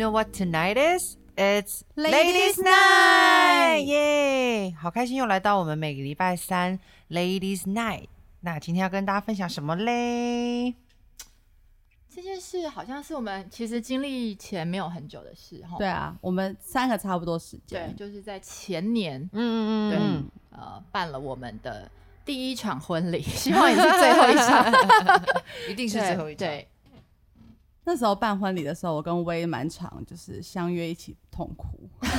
Know what tonight is? It's Ladies' Night，耶！好开心又来到我们每个礼拜三 Ladies Night。那今天要跟大家分享什么嘞？这件事好像是我们其实经历前没有很久的事哈。对啊，我们三个差不多时间对，就是在前年，嗯嗯嗯对呃，办了我们的第一场婚礼，希望也是最后一场，嗯，一定是最后一场。对，那时候办婚礼的时候，我跟威蛮常就是相约一起痛哭。真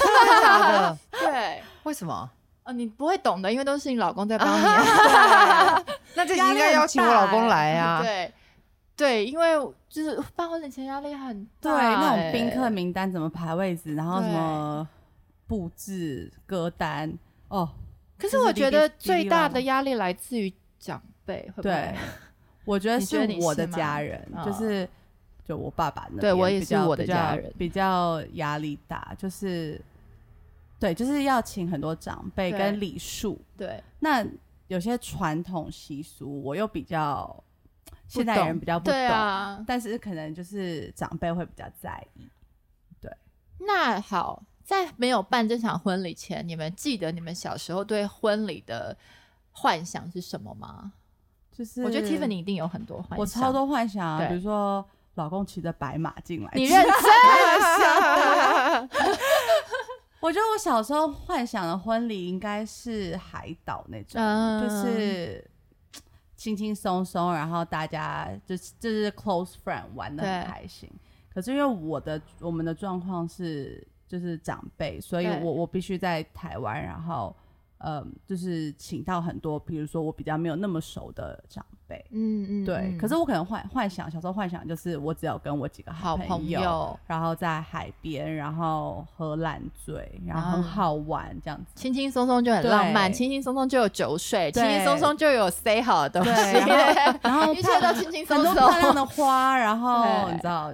的？对对，为什么？呃，你不会懂的，因为都是你老公在帮你啊。那这集应该邀请我老公来啊。对对，因为就是办婚礼前压力很大对，大，那种哎宾客名单怎么排位置，然后什对么布置歌单，哦，可是我觉得最大的压，力来自于长辈，会不对？，我觉得是我的家人，嗯就是就我爸爸那边对我也是我的家人比较压力大，就是对，就是要请很多长辈跟礼数，对，那有些传统习俗我又比较现代人比较不懂。但是可能就是长辈会比较在意。对那好，在没有办这场婚礼前，你们记得你们小时候对婚礼的幻想是什么吗？就是我觉得 Tiffany 一定有很多幻想，我超多幻想啊，比如说老公骑着白马进来，你认真 我觉得我小时候幻想的婚礼应该是海岛那种，嗯。就是轻轻松松，然后大家就是就是 close friend 玩的很开心。可是因为我的我们的状况是就是长辈，所以我我必须在台湾，然后嗯，就是请到很多，比如说我比较没有那么熟的长辈。嗯嗯，对，嗯。可是我可能幻幻想，小时候幻想就是我只有跟我几个好朋朋友。然后在海边，然后喝烂醉，然后很啊。好玩这样子。轻轻松松就很浪漫，轻轻松松就有酒水，轻轻松松就有 say 好的东西，然后一切都轻轻松很多松。漂亮的花，然后 你知道，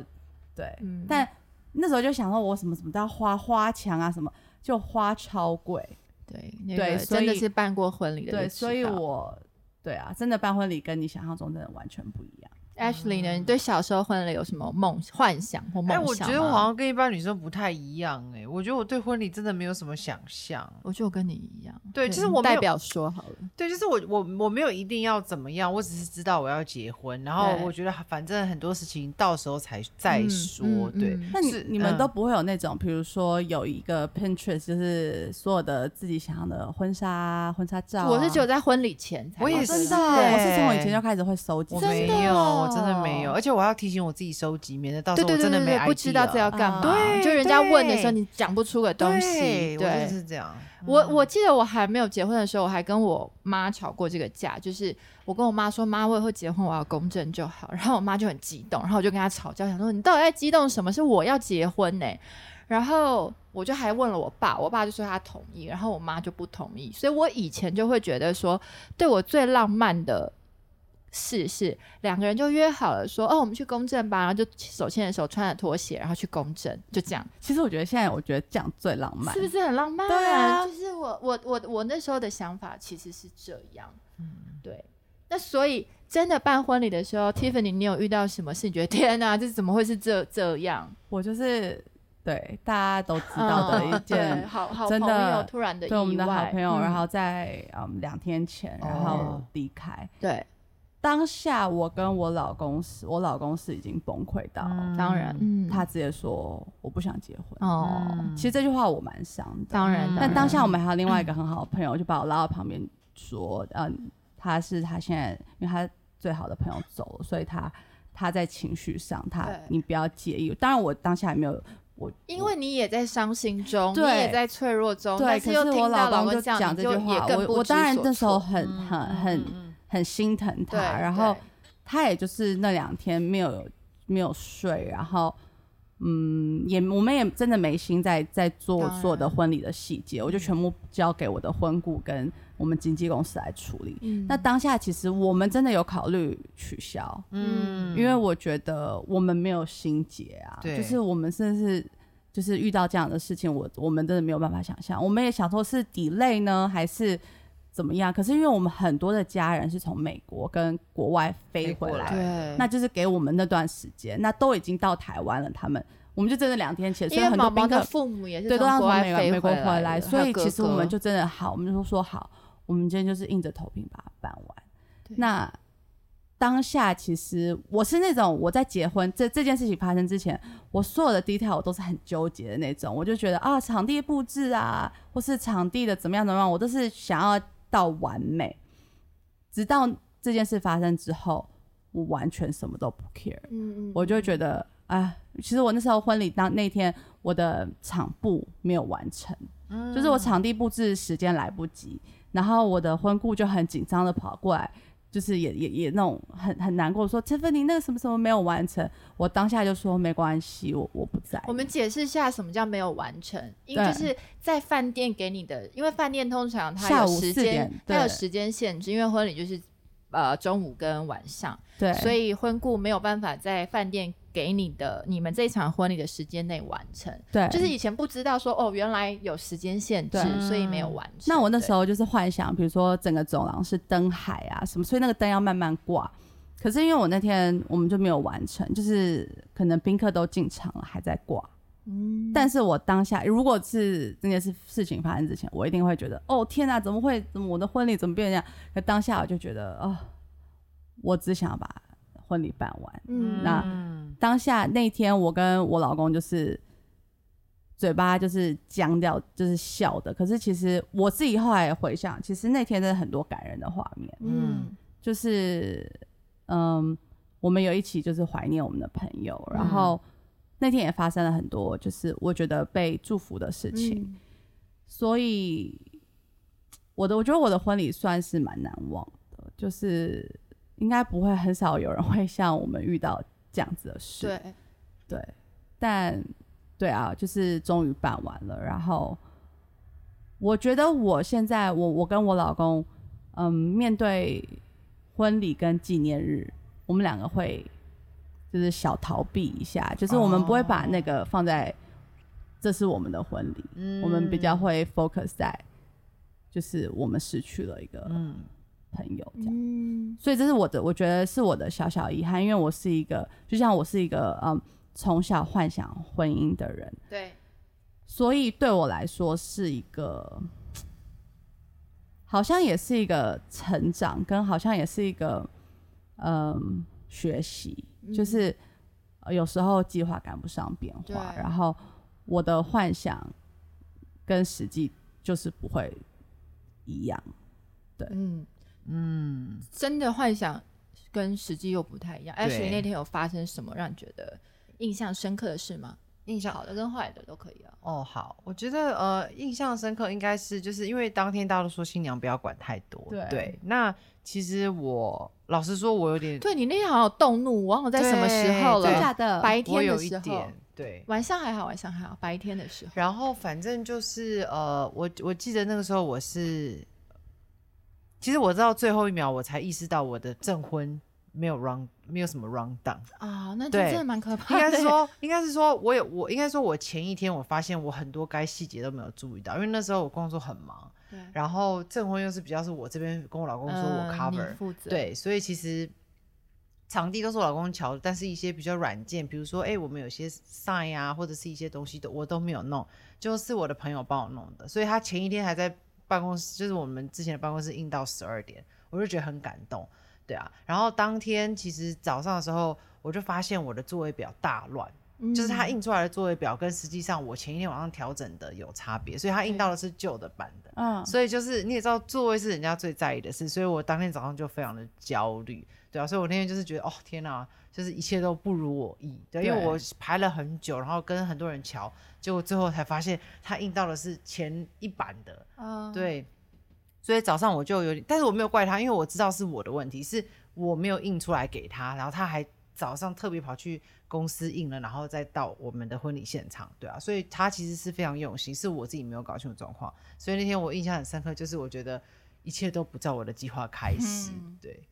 对，嗯。但那时候就想说，我什么什么都要花花墙啊，什么就花超贵，对，那对真的是办过婚礼的就对，所以我对啊，真的办婚礼跟你想象中真的完全不一样。Ashley 呢？你对小时候婚礼有什么梦、幻想或梦哎，想吗？我觉得我好像跟一般女生不太一样哎，我觉得我对婚礼真的没有什么想象。我觉得我跟你一样，对就是我代表说好了，对，就是我我我没有一定要怎么样，我只是知道我要结婚，然后我觉得反正很多事情到时候才再嗯说。嗯对，嗯那你你们都不会有那种，比如说有一个 Pinterest，就是所有的自己想要的婚纱啊、婚纱照啊、我是只有在婚礼前才我也有这个是真的，欸我是从我以前就开始会收集我。没有，真的哦我真的没有，而且我要提醒我自己收集，免得到时候真的没不知道这要干嘛，对就人家问的时候你讲不出个东西，对，我真的。是这样。我我记得我还没有结婚的时候，我还跟我妈吵过这个架，就是我跟我妈说，妈，我以后结婚我要公证就好，然后我妈就很激动，然后我就跟她吵架，想说你到底在激动什么？是我要结婚呢、然后我就还问了我爸，我爸就说他同意，然后我妈就不同意，所以我以前就会觉得说，对我最浪漫的事是两个人就约好了说，哦，我们去公证吧，然后就手牵着手，穿着拖鞋，然后去公证，就这样。其实我觉得现在，我觉得这样最浪漫，是不是很浪漫？对啊就是我我我我那时候的想法其实是这样，嗯，对。那所以真的办婚礼的时候，Tiffany，你有遇到什么事？你觉得 天哪，这怎么会是这这样？我就是对大家都知道的一件，好好真朋友的突然的意对我们的好，朋友，嗯然后在嗯两天前，然后哦离开。对，当下我跟我老公是，我老公是已经崩溃到，当然，嗯，他直接说我不想结婚。哦，嗯。其实这句话我蛮伤的，当然，嗯。但当下我们们还有另外一个 很好的朋友，就把我拉到旁边说，嗯，他是他现在，因为他最好的朋友走了，所以他他在情绪上，他对。你不要介意。当然，我当下也没有，我因为你也在伤心中，你对也在脆弱中，对，但可是又听到我老公公这样，讲这句话，也更不我我当然知所那时候措。很很很嗯很心疼他，然后他也就是那两天没有没有睡，然后嗯，也我们也真的没心在在做当然。所有的婚礼的细节，我就全部交给我的婚顾跟我们经纪公司来处理。嗯。那当下其实我们真的有考虑取消，嗯。因为我觉得我们没有心结啊，就是我们甚至就是遇到这样的事情，我我们真的没有办法想象。我们也想说是 delay 呢，还是怎么样。可是因为我们很多的家人是从美国跟国外飞回来，对，那就是给我们那段时间，那都已经到台湾了，他们我们就真的两天前，所以很多宾客毛毛的父母也是对，都从国外从美国美国回回来，所以其实我们就真的好，我们就说好，我们今天就是硬着头皮把它办完。那当下其实我是那种我在结婚这这件事情发生之前，我所有的 detail 我都是很纠结的那种，我就觉得啊，场地布置啊，或是场地的怎么样怎么样，我都是想要到完美。直到这件事发生之后，我完全什么都不 care。嗯嗯，我就觉得，啊，其实我那时候婚礼当那天，我的场布没有完成，就是我场地布置时间来不及，然后我的婚顾就很紧张的跑过来，就是也也也那种很很难过，说 Tiffany 那个什么什么没有完成，我当下就说没关系，我我不在。我们解释一下什么叫没有完成，因为就是在饭店给你的，因为饭店通常它下午4有时间它有时间限制，因为婚礼就是呃中午跟晚上，对，所以婚顾没有办法在饭店给你的你们这一场婚礼的时间内完成。对，就是以前不知道说哦，原来有时间限制，所以没有完成。那我那时候候就是幻想，比如说整个走廊是灯海啊什么，所以那个灯要慢慢挂。可是因为我那天我们就没有完成，就是可能宾客都进场了还在挂。嗯，但是我当下如果是这件事事情发生之前，我一定会觉得，哦天哪，怎么会？怎么我的婚礼怎么变成这样？可当下我就觉得，哦，我只想要把婚礼办完。嗯。那嗯当下那天，我跟我老公就是嘴巴就是僵掉，就是笑的。可是其实我自己后来回想，其实那天真的很多感人的画面，嗯。就是嗯，我们有一起就是怀念我们的朋友，然后那天也发生了很多就是我觉得被祝福的事情，嗯。所以我的我觉得我的婚礼算是蛮难忘的，就是应该不会很少有人会像我们遇到这样子的事。对，对，但对啊，就是终于办完了。然后我觉得我现在，我我跟我老公，嗯，面对婚礼跟纪念日，我们两个会就是小逃避一下，就是我们不会把那个放在这是我们的婚礼，嗯我们比较会 focus 在就是我们失去了一个嗯朋友这样。嗯。所以这是我的，我觉得是我的小小遗憾，因为我是一个，就像我是一个嗯从小幻想婚姻的人，对，所以对我来说是一个，好像也是一个成长，跟好像也是一个嗯学习，就是呃有时候计划赶不上变化，然后我的幻想跟实际就是不会一样。嗯，嗯，真的幻想跟实际又不太一样。对 Ashley 那天有发生什么让你觉得印象深刻的事吗？印象好的跟坏的都可以啊。哦，好，我觉得呃，印象深刻应该是就是因为当天大家都说新娘不要管太多，对那其实我老实说，我有点对你那天好像有动怒，我忘了在什么时候对了。假的白我有天的时候一点，对。晚上还好，晚上还好，白天的时候。然后反正就是呃，我我记得那个时候我是，其实我知道最后一秒我才意识到我的证婚没有 run 没有什么 run down，啊，那就真的蛮可怕的。应该是说，应该是说，我有我应该说，我前一天我发现我很多该细节都没有注意到，因为那时候我工作很忙，对，然后证婚又是比较是我这边跟我老公说我呃 cover，、你负责，对，所以其实场地都是我老公瞧的，但是一些比较软件，比如说，哎、我们有些 sign 啊，或者是一些东西的，我都没有弄，就是我的朋友帮我弄的，所以他前一天还在办公室，就是我们之前的办公室印到十二点，我就觉得很感动，对啊。然后当天其实早上的时候，我就发现我的座位表大乱。嗯就是他印出来的座位表跟实际上我前一天晚上调整的有差别，所以他印到的是旧的版的。嗯，所以就是你也知道，座位是人家最在意的事，所以我当天早上就非常的焦虑，对啊，所以我那天就是觉得，哦天哪，就是一切都不如我意，对，因为我排了很久，然后跟很多人瞧，结果最后才发现他印到的是前一版的，嗯，对，所以早上我就有点，但是我没有怪他，因为我知道是我的问题，是我没有印出来给他，然后他还早上特别跑去公司印了，然后再到我们的婚礼现场，对啊，所以他其实是非常用心，是我自己没有搞清楚状况，所以那天我印象很深刻，就是我觉得一切都不照我的计划开始，嗯。对，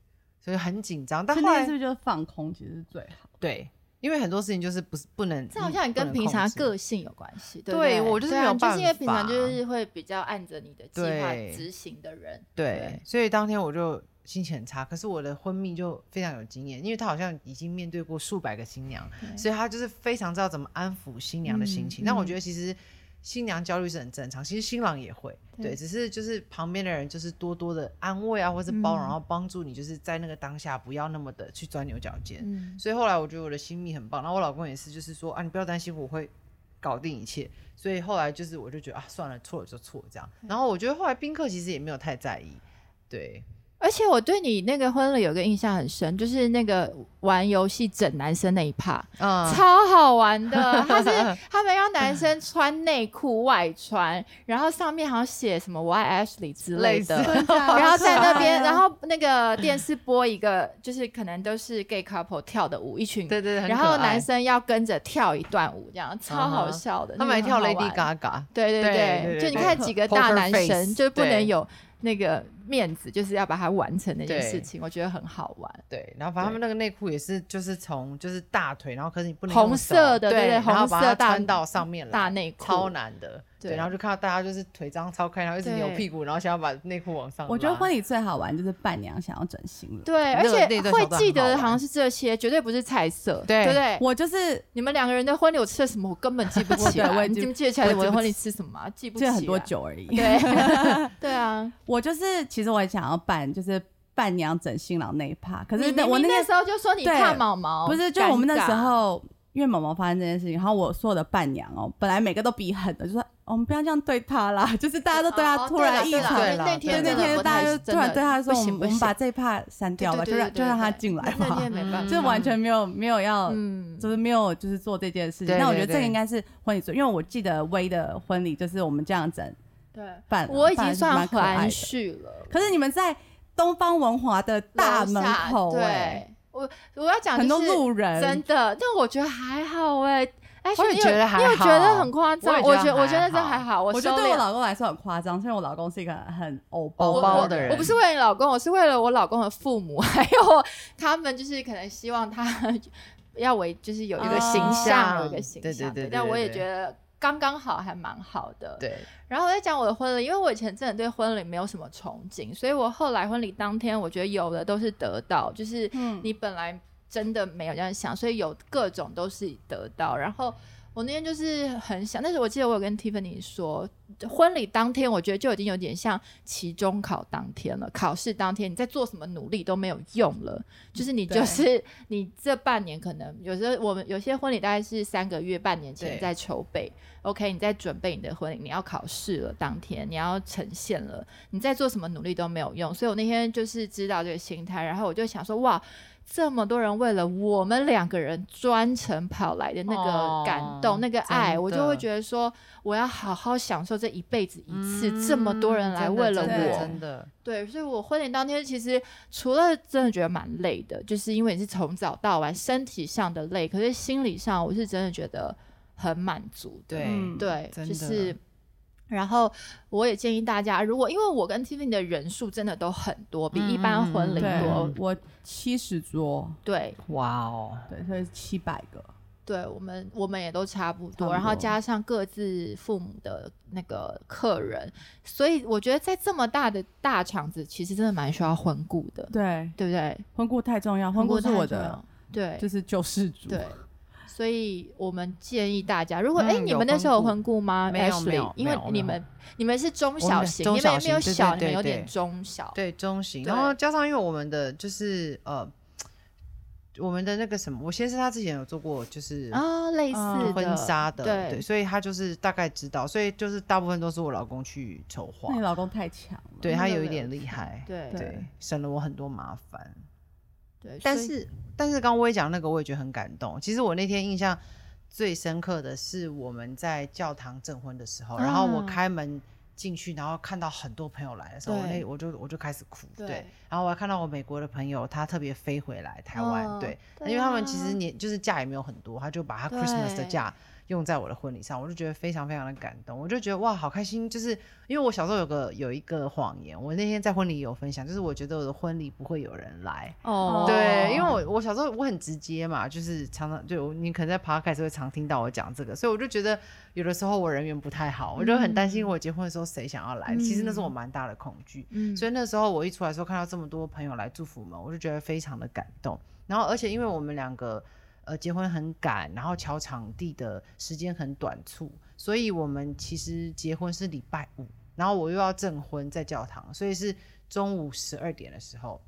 所以很紧张，但后来是不是就是放空，其实是最好。对因为很多事情就是不是不能，这好像也跟平常个性有关系。对我就是没有就是因为平常就是会比较按着你的计划执行的人。对，所以当天我就心情很差。可是我的婚蜜就非常有经验，因为他好像已经面对过数百个新娘，所以他就是非常知道怎么安抚新娘的心情。嗯但我嗯觉得其实新娘焦虑是很正常，其实新郎也会，对对，只是就是旁边的人就是多多的安慰啊，或是包容，嗯然后帮助你，就是在那个当下不要那么的去钻牛角尖。嗯，所以后来我觉得我的新蜜很棒，然后我老公也是，就是说啊，你不要担心，我会搞定一切。所以后来就是我就觉得啊，算了，错了就错了这样。然后我觉得后来宾客其实也没有太在意，对，而且我对你那个婚礼有个印象很深，就是那个玩游戏整男生那一趴，嗯，超好玩的。他是 他们让男生穿内裤外穿，然后上面好像写什么 “Y Ashley” 之类的。然后在那边，然后后那个电视播一个，就是可能都是 gay couple 跳的舞，一群，对对然后男生要跟着跳一段舞，这样超好笑的。他们还跳 Lady Gaga，对对对对就你看几个大男生就不能有那个面子，就是要把它完成那件事情，我觉得很好玩。对，然后反正他们那个内裤也是，就是从就是大腿，然后可是你不能红色的对对对红然后把它色大穿到上面来，大内裤超难的，对对，然后就看到大家就是腿张超开，然后一直扭屁股，然后想要把内裤往上。我觉得婚礼最好玩就是伴娘想要转型了。对，而且会记得好像是这些，绝对不是菜色，对对不对？我就是你们两个人的婚礼我吃了什么，我根本记不起来。你记不记得起来我记不我的婚礼吃什么啊？记不起来。很多酒而已。对 对啊，我就是其实我也想要办，就是伴娘整新郎那一趴，可是那我那时候就说你怕毛毛，不是，就我们那时候，因为毛毛发生这件事情，然后我所有的伴娘哦，本来每个都比狠的，就说、哦我们不要这样对他啦，就是大家都对他哦突然异常，那天那天大家就突然对他说，我们我们把这一趴删掉吧，就让就让他进来吧那天，没办法，就完全没有没有要。嗯，就是没有，就是做这件事情。那我觉得这个应该是婚礼最，因为我记得薇的婚礼就是我们这样整对，办，我已经算含蓄了。可是你们在东方文华的大门口、对，我我要讲很多路人，真的，但我觉得还好哎。哎，我也你有觉得还你有觉得很夸张？我觉得我觉得我觉得还好这还好，我我觉得对我老公来说很夸张，因为我老公是一个很欧欧我我包的人我不是为了你老公，我是为了我老公的父母，还有他们，就是可能希望他 要为就是有一个形象，哦有一个形象。对对对但我也觉得刚刚好，还蛮好的。对，然后我在讲我的婚礼，因为我以前真的对婚礼没有什么憧憬，所以我后来婚礼当天，我觉得有的都是得到，就是嗯你本来真的没有这样想，所以有各种都是得到。然后我那天就是很想，但是我记得我有跟 Tiffany 说，婚礼当天我觉得就已经有点像期中考当天了，考试当天你在做什么努力都没有用了，就是你就是你这半年可能有时候我们有些婚礼大概是三个月、半年前在筹备。OK，你在准备你的婚礼，你要考试了，当天你要呈现了，你在做什么努力都没有用。所以我那天就是知道这个心态，然后我就想说，哇，这么多人为了我们两个人专程跑来的那个感动、哦那个爱，我就会觉得说，我要好好享受这一辈子一次，嗯这么多人来为了真的我，真的，对，所以我婚礼当天其实除了真的觉得蛮累的，就是因为你是从早到晚，身体上的累，可是心理上我是真的觉得很满足。对嗯对，就是。然后我也建议大家，如果因为我跟 Tiffany 的人数真的都很多，比嗯一般婚礼对多，我七十桌，对。哇哦，对，所以七百个，对，我们我们也都差不多，差不然后加上各自父母的那个客人，所以我觉得在这么大的大场子，其实真的蛮需要婚顾的，对，对不对？婚顾太重要，婚顾是我的对，就是救世主，对，所以我们建议大家，如果哎、你们那时候有婚婚顾吗？没有？没有因为你们你们是中小型，你们也没有小你们有点中小，对中型，然后加上因为我们的就是呃，我们的那个什么，我先生他之前有做过就是啊，类似嗯婚纱的，对。对，所以他就是大概知道，所以就是大部分都是我老公去筹划。那，你老公太强了，对他有一对点厉害，对。对对，省了我很多麻烦。对，但是但是刚刚我也讲那个，我也觉得很感动。其实我那天印象最深刻的是我们在教堂证婚的时候，然后我啊开门进去，然后看到很多朋友来的时候，我那我就我就开始哭，对对。然后我还看到我美国的朋友，他特别飞回来台湾，哦对，对因为他们其啊。实年就是假也没有很多，他就把他 Christmas 的假用在我的婚礼上，我就觉得非常非常的感动，我就觉得哇，好开心！就是因为我小时候有个有一个谎言，我那天在婚礼有分享，就是我觉得我的婚礼不会有人来，哦对，因为我我小时候我很直接嘛，就是常常就你可能在 podcast 会常听到我讲这个，所以我就觉得有的时候我人缘不太好，我就很担心我结婚的时候谁想要来，其实那是我蛮大的恐惧。嗯所以那时候我一出来的时候，看到这么多朋友来祝福我们，我就觉得非常的感动。然后而且因为我们两个呃结婚很赶，然后瞧场地的时间很短促，所以我们其实结婚是礼拜五，然后我又要证婚在教堂，所以是中午十二点的时候。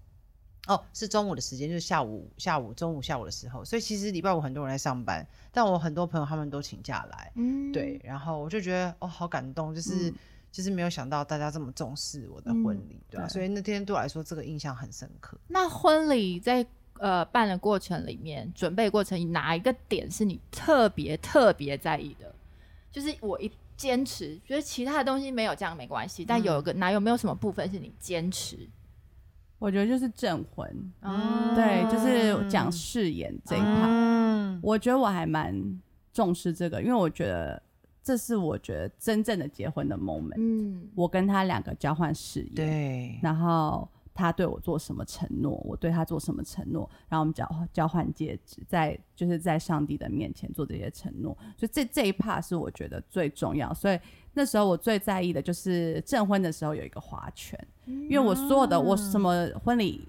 哦，是中午的时间，就是下午、下午、中午、下午的时候，所以其实礼拜五很多人在上班，但我很多朋友他们都请假来，嗯对，然后我就觉得哦，好感动，就是、嗯就是没有想到大家这么重视我的婚礼，对吧、对所以那天对我来说，这个印象很深刻。那婚礼在呃办的过程里面，准备过程哪一个点是你特别特别在意的？就是我一坚持，觉得其他的东西没有这样没关系，但有一个哪有没有什么部分是你坚持？我觉得就是证婚，哦对，就是讲誓言这一趴。嗯，我觉得我还蛮重视这个，因为我觉得这是我觉得真正的结婚的 moment。嗯，我跟他两个交换誓言，对，然后他对我做什么承诺，我对他做什么承诺，然后我们交交换戒指，在就是在上帝的面前做这些承诺，所以这这一 part 是我觉得最重要。所以那时候我最在意的就是证婚的时候有一个花圈，因为我所有的我什么婚礼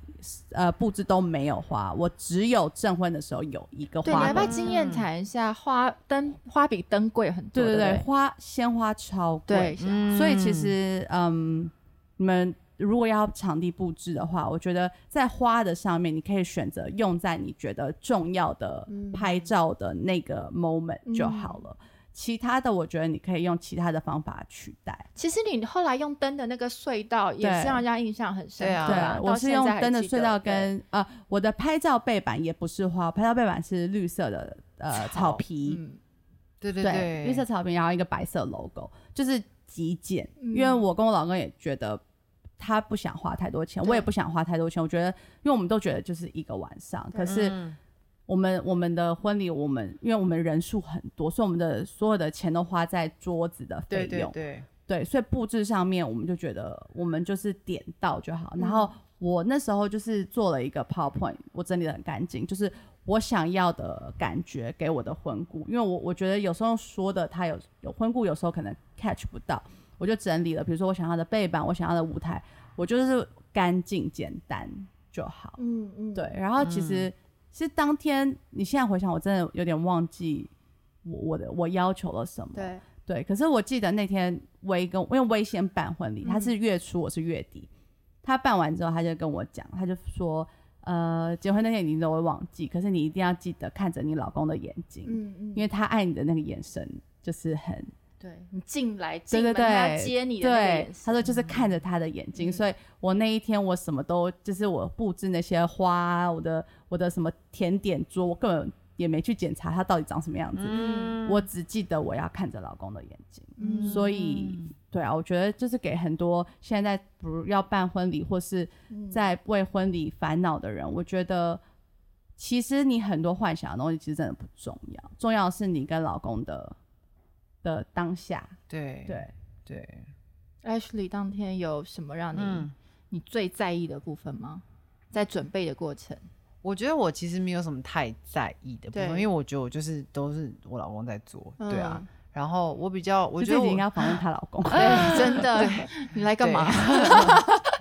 呃布置都没有花，我只有证婚的时候有一个对，你花圈要不要。经验谈一下花灯花比灯贵很多？对对对，花鲜花超贵，所以其实，嗯，你们如果要场地布置的话，我觉得在花的上面，你可以选择用在你觉得重要的嗯拍照的那个 moment 就好了。其他的，我觉得你可以用其他的方法取代。其实你后来用灯的那个隧道也是对让人家印象很深刻对啊对啊，，我是用灯的隧道跟呃，我的拍照背板也不是花，拍照背板是绿色的呃草皮，嗯对对对，绿色草坪，然后一个白色 logo，就是极简。嗯因为我跟我老公也觉得他不想花太多钱，我也不想花太多钱。我觉得，因为我们都觉得就是一个晚上，可是嗯我们我们的婚礼，我们因为我们人数很多，所以我们的所有的钱都花在桌子的费用。对对对，对，所以布置上面我们就觉得我们就是点到就好。嗯然后我那时候就是做了一个 PowerPoint，我整理的很干净，就是我想要的感觉给我的婚顾，因为我我觉得有时候说的他有有婚顾有时候可能 catch 不到，我就整理了，比如说我想要的背板，我想要的舞台，我就是干净简单就好。嗯嗯，对，然后其实、其实当天你现在回想，我真的有点忘记我我的我要求了什么。对，对，可是我记得那天威跟因为威先办婚礼，他是月初，我是月底。他办完之后，他就跟我讲，他就说，呃，结婚那天你都会忘记，可是你一定要记得看着你老公的眼睛，嗯嗯，因为他爱你的那个眼神就是很对。你进来对对进门，他要对，接你对他说就是看着他的眼睛，嗯。所以我那一天我什么都就是我布置那些花，我的我的什么甜点桌，我根本也没去检查它到底长什么样子，嗯。我只记得我要看着老公的眼睛。嗯。所以，对啊，我觉得就是给很多现在不要办婚礼或是嗯。在为婚礼烦恼的人，我觉得其实你很多幻想的东西其实真的不重要，重要的是你跟老公的的当下。对对，对，Ashley 当天有什么让你、嗯。你最在意的部分吗？在准备的过程，我觉得我其实没有什么太在意的部分，因为我觉得我就是都是我老公在做，对啊。嗯然后我比较，我觉得我应该要访问她 老公。对，真的，你来干嘛？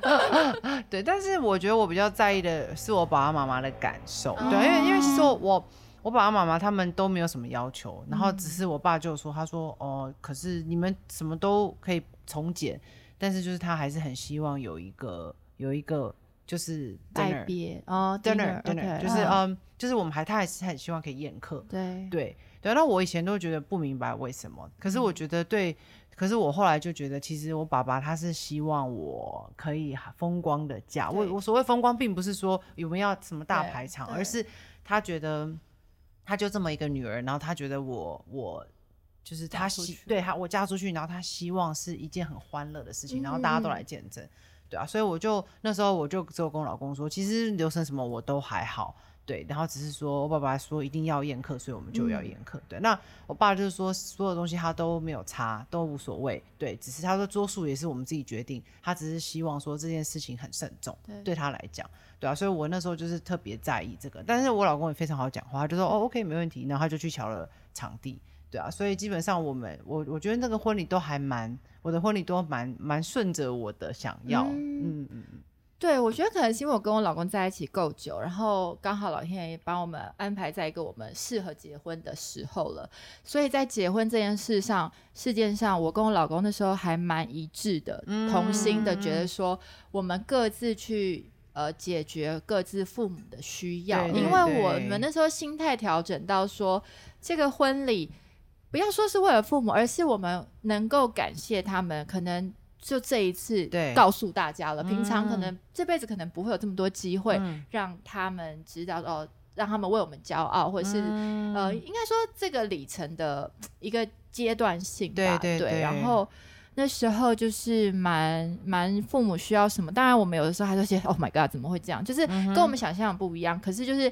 对，但是我觉得我比较在意的是我爸爸妈妈的感受，哦对，因为因为其实我我我爸爸妈妈他们都没有什么要求，然后嗯。只是我爸就说，他说哦，可是你们什么都可以从简，但是就是他还是很希望有一个有一个就是拜 dinner 别哦 dinner dinner 就是嗯嗯，就是我们还他还是很希望可以宴客，对。对对，那我以前都觉得不明白为什么，可是我觉得对，可是我后来就觉得，其实我爸爸他是希望我可以风光的嫁。我我所谓风光，并不是说我们要什么大排场，而是他觉得他就这么一个女儿，然后他觉得我我。就是他希对他我嫁出去，然后他希望是一件很欢乐的事情，然后大家都嗯来见证，对啊，所以我就那时候我就只有跟我老公说，其实流程什么我都还好，对，然后只是说我爸爸说一定要宴客，所以我们就要宴客。对，那我爸就是说所有东西他都没有差，都无所谓。对，只是他说桌数也是我们自己决定，他只是希望说这件事情很慎重，对对他来讲，对啊，所以我那时候就是特别在意这个。但是我老公也非常好讲话，他就说哦 OK 没问题，然后他就去瞧了场地。对啊，所以基本上我们我我觉得那个婚礼都还蛮，我的婚礼都蛮蛮顺着我的想要，嗯嗯嗯，对，我觉得可能是因为我跟我老公在一起够久，然后刚好老天爷帮我们安排在一个我们适合结婚的时候了，所以在结婚这件事上，事件上，我跟我老公那时候还蛮一致的，同心的，觉得说我们各自去呃解决各自父母的需要，对。对因为我们那时候心态调整到说这个婚礼。不要说是为了父母，而是我们能够感谢他们，可能就这一次告诉大家了。平常可嗯能这辈子可能不会有这么多机会嗯让他们知道哦，让他们为我们骄傲，或者是、嗯呃，应该说这个里程的一个阶段性吧。对对对然后那时候就是蛮蛮父母需要什么，当然我们有的时候还是觉得 Oh my God，怎么会这样？就是嗯跟我们想象的不一样。可是就是。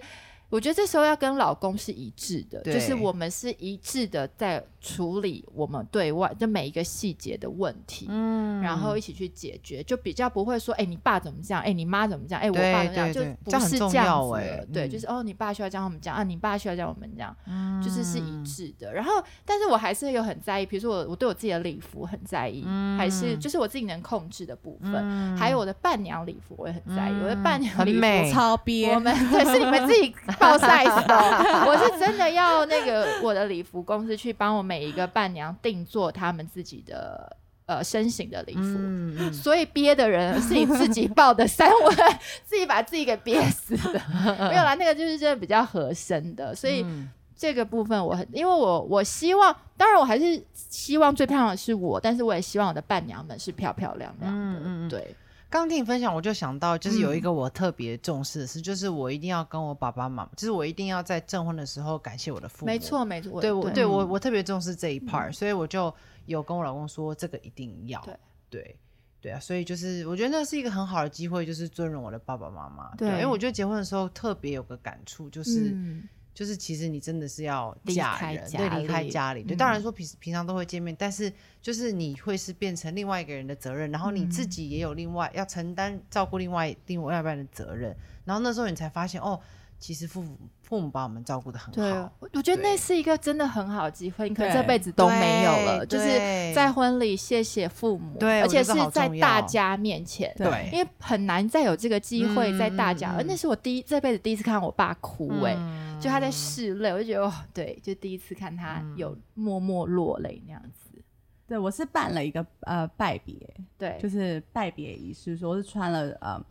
我觉得这时候要跟老公是一致的，就是我们是一致的在处理我们对外就每一个细节的问题，嗯。然后一起去解决，就比较不会说，哎、你爸怎么这样，哎、你妈怎么这样，哎、我爸怎么这样，就不是这样子了。对，嗯。就是哦，你爸需要这样我们这样啊，你爸需要这样我们讲，就是是一嗯致的。然后，但是我还是有很在意，比如说我我对我自己的礼服很在意，还是就是我自己能控制的部分，还有我的伴娘礼服我也很在意，我的伴娘礼服超 憋我，们对是你们自己报 size 的哦、我是真的要那个我的礼服公司去帮我每一个伴娘定做他们自己的呃身形的礼服。所以憋的人是你自己报的三 问，自己把自己给憋死的。没有啦，那个就是真的比较合身的，所以嗯这个部分我很，因为我我希望，当然我还是希望最漂亮的是我，但是我也希望我的伴娘们是漂漂亮亮的。嗯嗯嗯对，刚听你分享，我就想到，就是嗯有一个我特别重视的事，就是我一定要跟我爸爸妈妈，就是我一定要在证婚的时候感谢我的父母。没，错没错，对我对嗯我我特别重视这一 part，、所以我就有跟我老公说，这个一定要。对对对啊，所以就是我觉得那是一个很好的机会，就是尊荣我的爸爸妈妈。对因为我觉得结婚的时候特别有个感触，就是、嗯就是其实你真的是要离嫁人，对，离开家里。对，嗯当然说平时平常都会见面，但是就是你会是变成另外一个人的责任，然后你自己也有另外要承担照顾另外另外一半的责任，然后那时候你才发现哦，其实父母父母把我们照顾的很好，，我我觉得那是一个真的很好的机会，你可能这辈子都没有了。就是在婚礼谢谢父母，对而且是在大家面前，对。因为很难再有这个机会嗯在大家，而那是我第一这辈子第一次看我爸哭、哎、嗯就他在拭泪，我就觉得哦，对，就第一次看他嗯。有默默落泪那样子，对我是办了一个呃拜别，对，就是拜别仪式，说我是穿了呃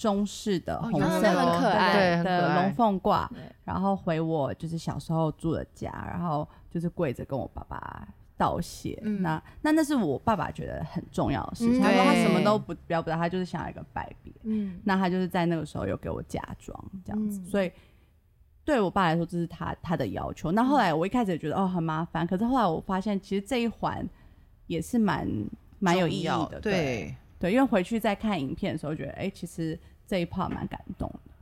中式的哦红色的很可爱对很可的龙凤褂，然后回我就是小时候住的家，然后就是跪着跟我爸爸道谢。嗯。那那那是我爸爸觉得很重要的事嗯。情，他说他什么都不不要不要，他就是想要一个拜别。嗯，那他就是在那个时候有给我嫁妆这样子，嗯。所以对我爸来说这是他他的要求。那后来我一开始也觉得哦很麻烦，可是后来我发现其实这一环也是蛮蛮有意义的，对。对，因为回去再看影片的时候，觉得哎、其实这一 part 蛮感动的。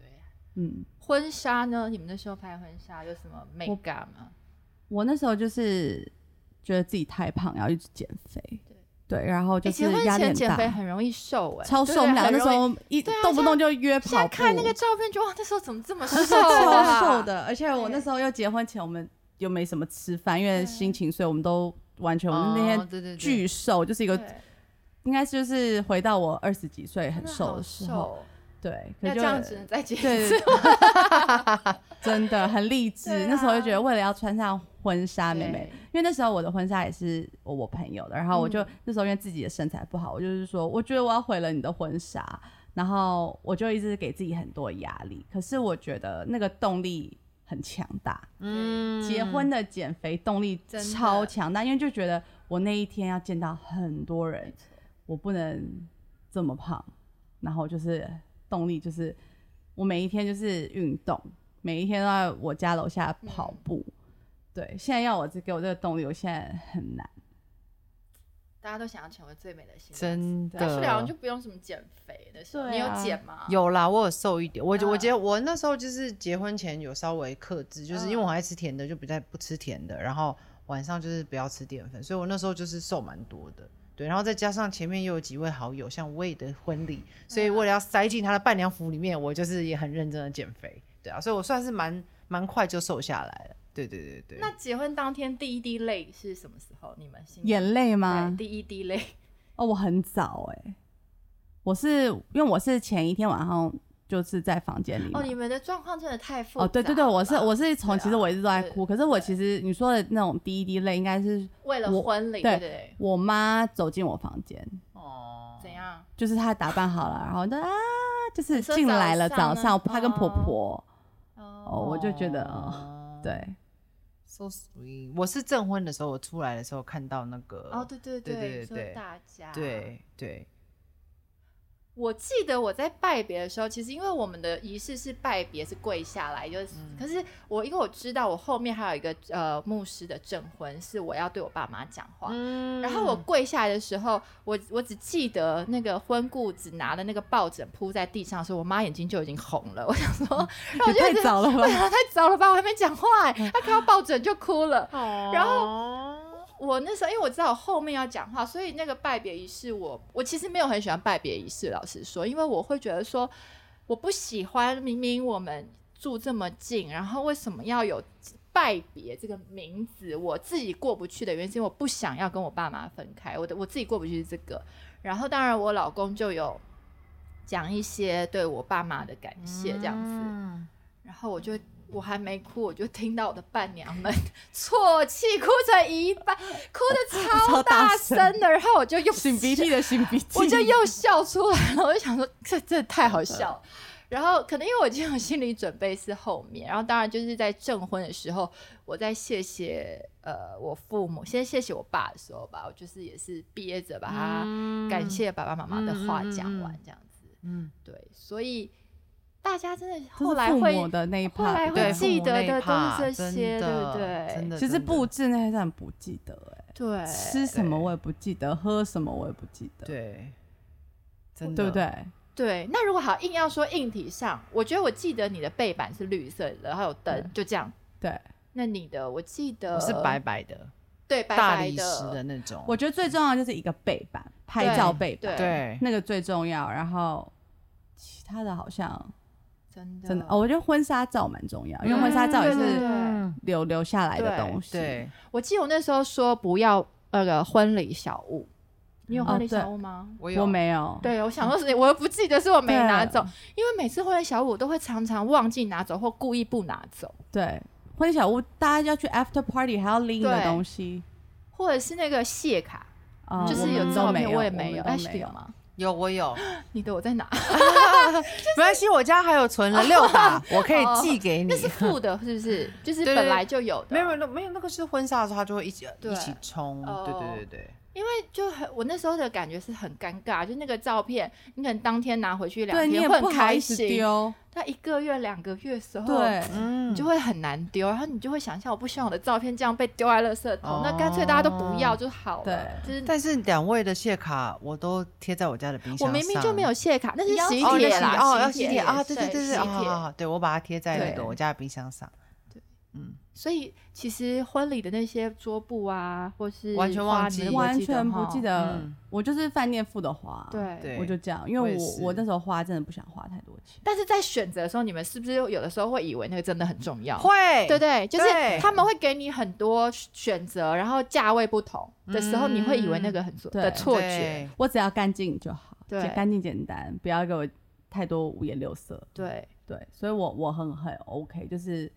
对。嗯，婚纱呢？你们那时候拍婚纱有什么美感吗？我那时候就是觉得自己太胖，要一直减肥，对，然后就是压力很前减肥大，很容易瘦哎、超瘦。我们两个那时候一啊动不动就约跑步，现在看那个照片，就哇，那时候怎么这么瘦超啊？瘦的，而且我那时候又结婚前，我们又没什么吃饭，因为心情，所以我们都完全我们那哦天对对对巨瘦，就是一个对，应该就是回到我二十几岁很瘦的时候，瘦，对，可要就这样只能再减一对次。真的很励志。啊那时候就觉得为了要穿上婚纱，妹妹，因为那时候我的婚纱也是我我朋友的，然后我就、嗯那时候因为自己的身材不好，我就是说，我觉得我要毁了你的婚纱，然后我就一直给自己很多压力。可是我觉得那个动力很强大，嗯结婚的减肥动力真的超强大，因为就觉得我那一天要见到很多人，我不能这么胖，然后就是动力就是我每一天就是运动，每一天都在我家楼下跑步。对，现在要我这给我这个动力，我现在很难。大家都想要成为最美的新。真但是两人就不用什么减肥的时候，你有减吗？有啦，我有瘦一点。我我嗯觉得我那时候就是结婚前有稍微克制，就是因为嗯我爱吃甜的，就不再不吃甜的，然后晚上就是不要吃淀粉，所以我那时候就是瘦蛮多的。对，然后再加上前面又有几位好友，像魏的婚礼，所以嗯为了要塞进他的伴娘服里面，我就是也很认真的减肥。对啊，所以我算是蛮蛮快就瘦下来了。对对对对。那结婚当天第一滴泪是什么时候？你们眼泪吗？第一滴泪，哦，我很早哎、我是因为我是前一天晚上就是在房间里嘛。哦，你们的状况真的太复杂哦，对对对，我是我是从啊其实我一直都在哭，可是我其实你说的那种第一滴泪，应该是为了婚礼，对对对对，我妈走进我房间，哦，怎样？就是她打扮好了，然后就啊，就是进来了，早上早上她跟婆哦婆，哦。哦，我就觉得哦，哦对，，so sweet。我是证婚的时候，我出来的时候看到那个，哦，对对对对说对大家对对，我记得我在拜别的时候，其实因为我们的仪式是拜别，是跪下来，就是。嗯可是我因为我知道我后面还有一个呃牧师的证婚，是我要对我爸妈讲话。嗯然后我跪下来的时候，我我只记得那个婚顾只拿了那个抱枕铺在地上的时候，我妈眼睛就已经红了。我想说，然后我就太早了吧太早了吧，我还没讲话哎，她看到抱枕就哭了。然后后我那时候因为我知道我后面要讲话，所以那个拜别仪式我，我其实没有很喜欢拜别仪式。老实说，因为我会觉得说，我不喜欢明明我们住这么近，然后为什么要有拜别这个名字？我自己过不去的原因是因为我不想要跟我爸妈分开，我的我自己过不去是这个。然后当然我老公就有讲一些对我爸妈的感谢这样子，嗯然后我就我还没哭，我就听到我的伴娘们 啜泣，哭成一半，哭的超超大声的，然后我就又擤鼻涕的擤鼻涕，我就又笑出来了，我就想说这这太好笑了。然后可能因为我已经有心理准备是后面，然后当然就是在证婚的时候，我在谢谢呃我父母，先谢谢我爸的时候吧，我就是也是憋着把他感谢爸爸妈妈的话讲完这样子。嗯，对，所以大家真的后来会的那一后来会记得的都是这些对不的对真的，其实布置那些真的不记得哎、对，吃什么我也不记得，喝什么我也不记得，对，真的对不？对？对。那如果好硬要说硬体上，我觉得我记得你的背板是绿色的，然后有灯，就这样。对，那你的我记得我是白，白的，对白白大理石的那种。我觉得最重要就是一个背板，拍照背板，对那个最重要。然后其他的好像真的。真的哦，我觉得婚纱照蛮重要，因为婚纱照也是留留下来的东西。对，我记得我那时候说不要那个婚礼小物，你有哦婚礼对小物吗？我有。我没有，对，我想说是，我又不记得是我没拿走，因为每次婚礼小物我都会常常忘记拿走，或故意不拿走，对婚礼小屋，大家要去 after party 还要拎的对东西，或者是那个谢卡，哦就是我们都有照片，我也没有我们都，Ashley 有吗？有我有，你的我在哪？没关系，我家还有存了 六打，我可以寄给你那。是付的，是不是？就是本来就有的。没有没有没有，那个是婚纱的时候，他就会一起一起冲。哦对对对对，因为就很，我那时候的感觉是很尴尬，就那个照片，你可能当天拿回去两对你也天会很不好意思开心，丢，但一个月、两个月的时候，对，嗯你就会很难丢，然后你就会想象，我不希望我的照片这样被丢在垃圾桶，哦。那干脆大家都不要就好了。对。就是但是两位的谢卡我都贴在我家的冰箱我。明明就没有谢卡，那是洗衣哦，那帖啦，哦，要洗洗衣帖啊，对对对对，对我把它贴在那对。个我家的冰箱上。所以其实婚礼的那些桌布啊，或是完全忘记完全不记。得嗯，我就是饭店付的花，对对我就这样，因为我我那时候花真的不想花太多钱，但是在选择的时候，你们是不是有的时候会以为那个真的很重要？会，对对，就是他们会给你很多选择，然后价位不同的时候，嗯你会以为那个很错对的错觉。我只要干净就好，对简干净简单，不要给我太多五颜六色。对，对，所以我我很很 OK，就是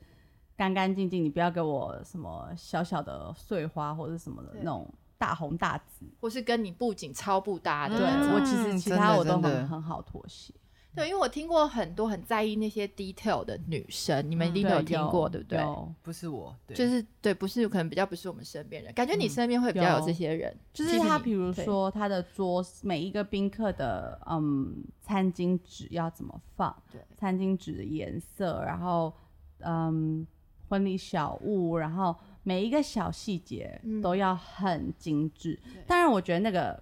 干干净净，你不要给我什么小小的碎花或者什么的那种大红大紫。或是跟你布景超不搭的。我其实其他我都真的很很好妥协。对，因为我听过很多很在意那些 detail 的女生，你们一定都有听过，对不对？有不是我，对就是对，不是可能比较不是我们身边人，感觉你嗯身边会比较有有这些人，就是他，比如说他的桌每一个宾客的嗯餐巾纸要怎么放，对餐巾纸的颜色，然后嗯婚礼小物，然后每一个小细节嗯都要很精致。对当然，我觉得那个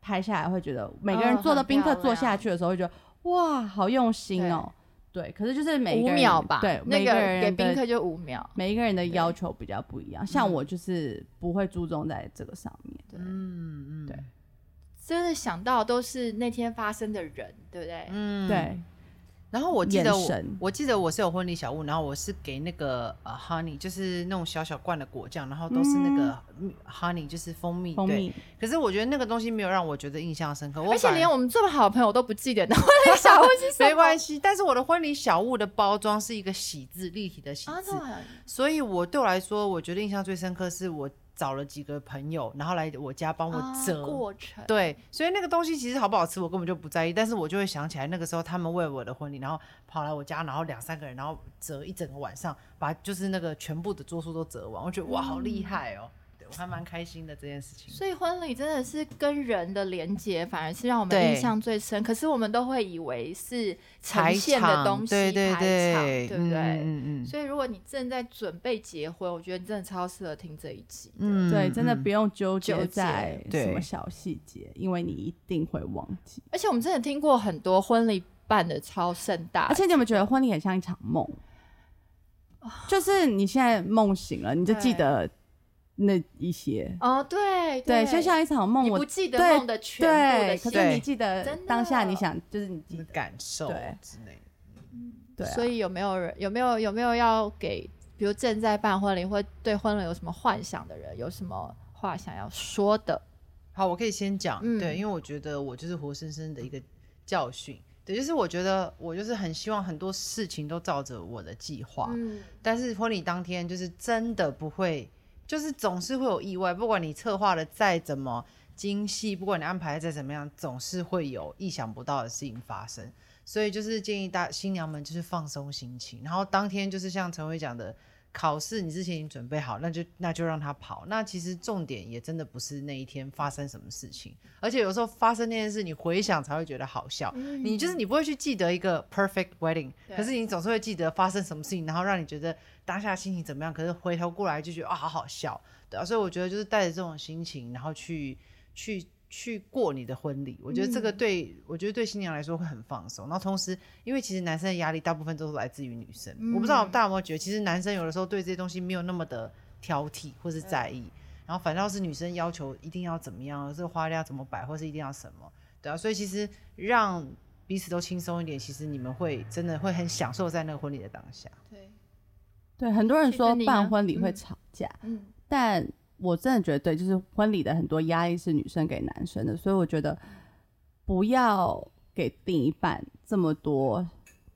拍下来会觉得每个人哦做的宾客做下去的时候，会觉得哇，好用心哦。对，可是就是每五个人秒吧，对，那个每个人的给宾客就五秒。每一个人的要求比较不一样。像嗯我就是不会注重在这个上面。对，嗯嗯，对真的想到都是那天发生的人，对不对？嗯对，然后我记得我，我记得我是有婚礼小物，然后我是给那个呃 honey，就是那种小小罐的果酱，然后都是那个蜜 honey，就是蜂蜜。对。蜂蜜可是我觉得那个东西没有让我觉得印象深刻，而而且连我们这么好的朋友都不记得那婚礼小物是什么。没关系。但是我的婚礼小物的包装是一个喜字，立体的喜啊，字，所以我对我来说，我觉得印象最深刻是我找了几个朋友，然后来我家帮我啊折。过程。对，所以那个东西其实好不好吃，我根本就不在意，但是我就会想起来那个时候他们为我的婚礼，然后跑来我家，然后两三个人，然后折一整个晚上，把就是那个全部的桌数都折完，我觉得哇，好厉害哦！对我还蛮开心的这件事情。所以婚礼真的是跟人的连接，反而是让我们印象最深。可是我们都会以为是呈排现的东西，对对排对，场对不对？嗯嗯嗯所以如果你正在准备结婚，我觉得你真的超适合听这一集。嗯对，真的嗯不用纠结在什么小细节，因为你一定会忘记。而且我们真的听过很多婚礼办的超盛大，而且你有没有觉得婚礼很像一场梦？就是你现在梦醒了，你就记得那一些，哦，对对，就像一场梦。我你不记得梦的全部的可是你记得当下你想，就是你记嗯，得，感受对。之类的。对啊，所以有没有人有没有有没有要给，比如正在办婚礼或对婚礼有什么幻想的人，有什么话想要说的？好，我可以先讲，嗯。对，因为我觉得我就是活生生的一个教训。对，就是我觉得我就是很希望很多事情都照着我的计划，嗯，但是婚礼当天就是真的不会，就是总是会有意外，不管你策划的再怎么精细，不管你安排的再怎么样，总是会有意想不到的事情发生。所以就是建议大新娘们就是放松心情，然后当天就是像陈伟讲的，考试你之前已经准备好，那就那就让他跑。那其实重点也真的不是那一天发生什么事情，而且有时候发生那件事，你回想才会觉得好笑。你就是你不会去记得一个 perfect wedding，可是你总是会记得发生什么事情，然后让你觉得当下心情怎么样，可是回头过来就觉得啊好好笑，对啊，所以我觉得就是带着这种心情，然后去去去过你的婚礼，我觉得这个嗯。对、我觉得对新娘来说会很放松。然后同时，因为其实男生的压力大部分都是来自于女生，我不知道嗯。大家有没有觉得，其实男生有的时候对这些东西没有那么的挑剔或是在意，然后反倒是女生要求一定要怎么样，这个花量要怎么摆，或是一定要什么，对啊，所以其实让彼此都轻松一点，其实你们会真的会很享受在那个婚礼的当下。对，对很多人说办婚礼会嗯。吵架，嗯，但我真的觉得对，就是婚礼的很多压力是女生给男生的，所以我觉得不要给另一半这么多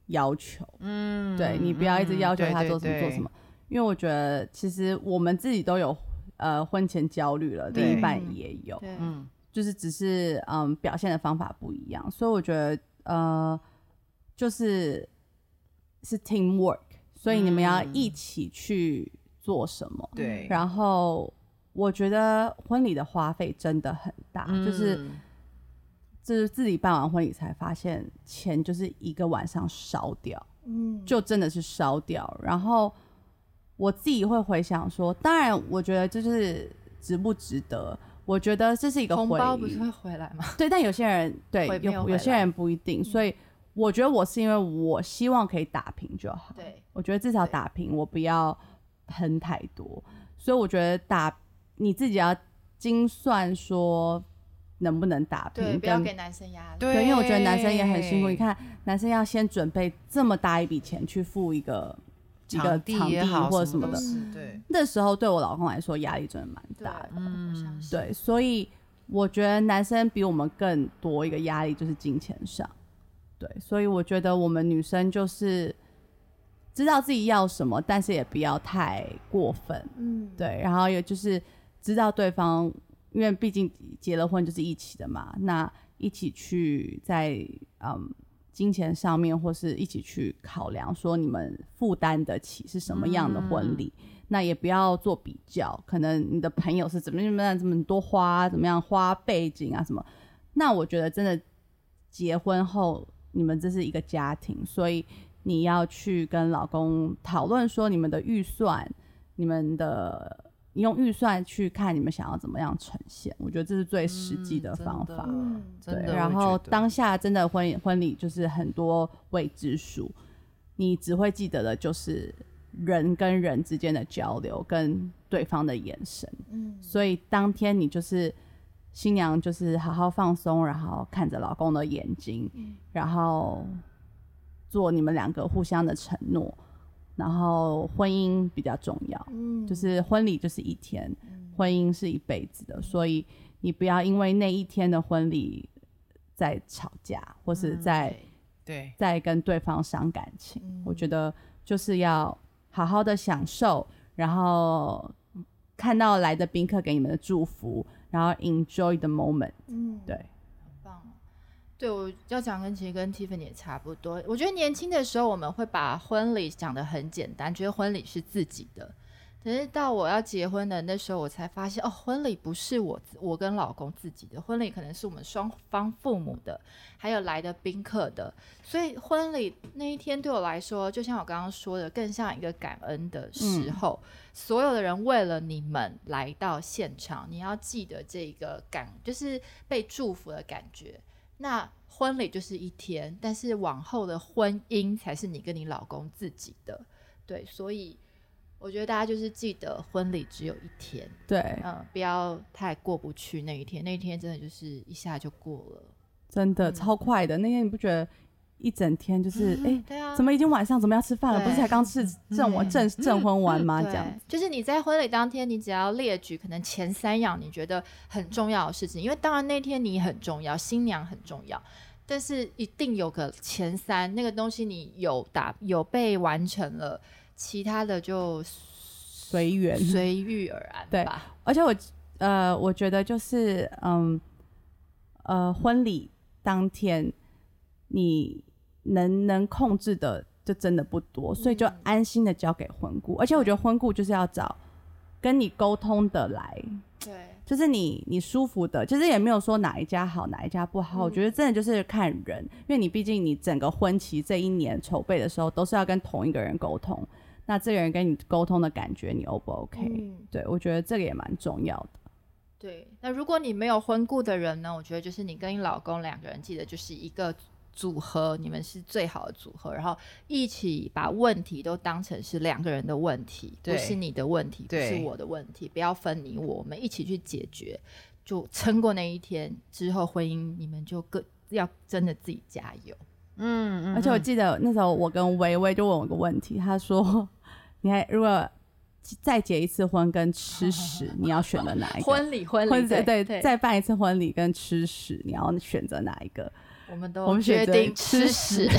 要求。嗯对你不要一直要求他做什么做什。嗯么，因为我觉得其实我们自己都有呃婚前焦虑了，另一半也有，嗯，就是只是嗯表现的方法不一样，所以我觉得呃就是是 team work，所以你们要嗯。一起去做什么。对，然后我觉得婚礼的花费真的很大，就是嗯就是自己办完婚礼才发现钱就是一个晚上烧掉。嗯，就真的是烧掉。然后我自己会回想说，当然我觉得就是值不值得。我觉得这是一个红包不是会回来吗？对，但有些人对有有些人不一定，所以我觉得我是因为我希望可以打平就好。对，我觉得至少打平，我不要喷太多。所以我觉得打你自己要精算说能不能打对，平，跟不要给男生压力。对对，因为我觉得男生也很辛苦。你看，男生要先准备这么大一笔钱去付一个一个地场地或者什么的，对，那时候对我老公来说压力真的蛮大的。嗯。对，所以我觉得男生比我们更多一个压力就是金钱上。对，所以我觉得我们女生就是知道自己要什么，但是也不要太过分。嗯，对，然后也就是知道对方，因为毕竟结了婚就是一起的嘛，那一起去在嗯金钱上面，或是一起去考量说你们负担得起是什么样的婚礼，那也不要做比较，可能你的朋友是怎么怎么样，怎么多花，怎么样花背景啊什么，那我觉得真的结婚后你们这是一个家庭，所以你要去跟老公讨论说你们的预算。你们的你用预算去看你们想要怎么样呈现，我觉得这是最实际的方法。嗯对，然后当下真的婚婚礼就是很多未知数，你只会记得的就是人跟人之间的交流跟对方的眼神。嗯所以当天你就是新娘，就是好好放松，然后看着老公的眼睛，嗯然后做你们两个互相的承诺。然后婚姻比较重要，嗯就是婚礼就是一天，婚姻是一辈子的，所以你不要因为那一天的婚礼在吵架，或是在、对，在跟对方伤感情。嗯我觉得就是要好好的享受，然后看到来的宾客给你们的祝福，然后 enjoy the moment。嗯对。对，我要讲跟其实跟 Tiffany 也差不多。我觉得年轻的时候我们会把婚礼讲得很简单，觉得婚礼是自己的。可是到我要结婚的那时候，我才发现哦，婚礼不是我我跟老公自己的，婚礼可能是我们双方父母的，还有来的宾客的。所以婚礼那一天对我来说，就像我刚刚说的，更像一个感恩的时候。所有的人为了你们来到现场，你要记得这个感，就是被祝福的感觉。那婚礼就是一天，但是往后的婚姻才是你跟你老公自己的。对，所以我觉得大家就是记得婚礼只有一天，对，嗯，不要太过不去那一天，那一天真的就是一下就过了。真的嗯超快的。那天你不觉得一整天就是哎、诶对啊，怎么已经晚上？怎么要吃饭了？不是才刚吃正完正正婚完吗？这样，就是你在婚礼当天，你只要列举可能前三样你觉得很重要的事情，因为当然那天你很重要，新娘很重要，但是一定有个前三，那个东西你有打有被完成了，其他的就随缘。随遇而安对吧。而且我呃，我觉得就是嗯呃，婚礼当天你能能控制的就真的不多，所以就嗯安心的交给婚顾。而且我觉得婚顾就是要找跟你沟通的来，对，就是你你舒服的，其实也没有说哪一家好哪一家不好，我嗯觉得真的就是看人，因为你毕竟你整个婚期这一年筹备的时候都是要跟同一个人沟通，那这个人跟你沟通的感觉你 O 不 OK？、嗯对我觉得这个也蛮重要的。对，那如果你没有婚顾的人呢？我觉得就是你跟你老公两个人记得就是一个组合，你们是最好的组合，然后一起把问题都当成是两个人的问题，不是你的问题，不是我的问题，不要分你我，我们一起去解决，就撑过那一天之后，婚姻你们就各要真的自己加油。嗯嗯，而且我嗯记得那时候我跟微微就问我个问题，他说：“你还如果再结一次婚跟吃屎，你要选择哪一个？婚礼，婚礼，对对，再办一次婚礼跟吃屎，你要选择哪一个？我们都我们决定吃吃屎。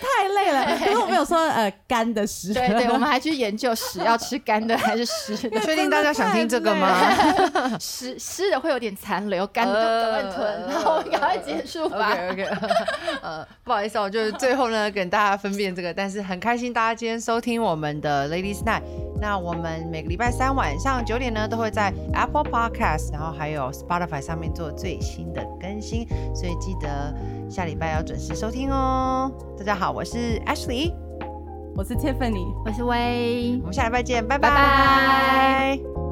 太累了，可是我没有说呃干的屎。对对，我们还去研究屎要吃干的还是湿的。确定大家想听这个吗湿湿的会有点残留，干的就赶快吞，然后我们赶快结束吧。？OK OK，呃，不好意思我，就是最后呢跟大家分辨这个，但是很开心大家今天收听我们的 Ladies Night。那我们每个礼拜三晚上九点呢，都会在 Apple Podcast，然后还有 Spotify 上面做最新的更新，所以记得下礼拜要准时收听哦。大家好，我是 Ashley，我是 Tiffany。我是薇我，们下礼拜见，拜拜拜拜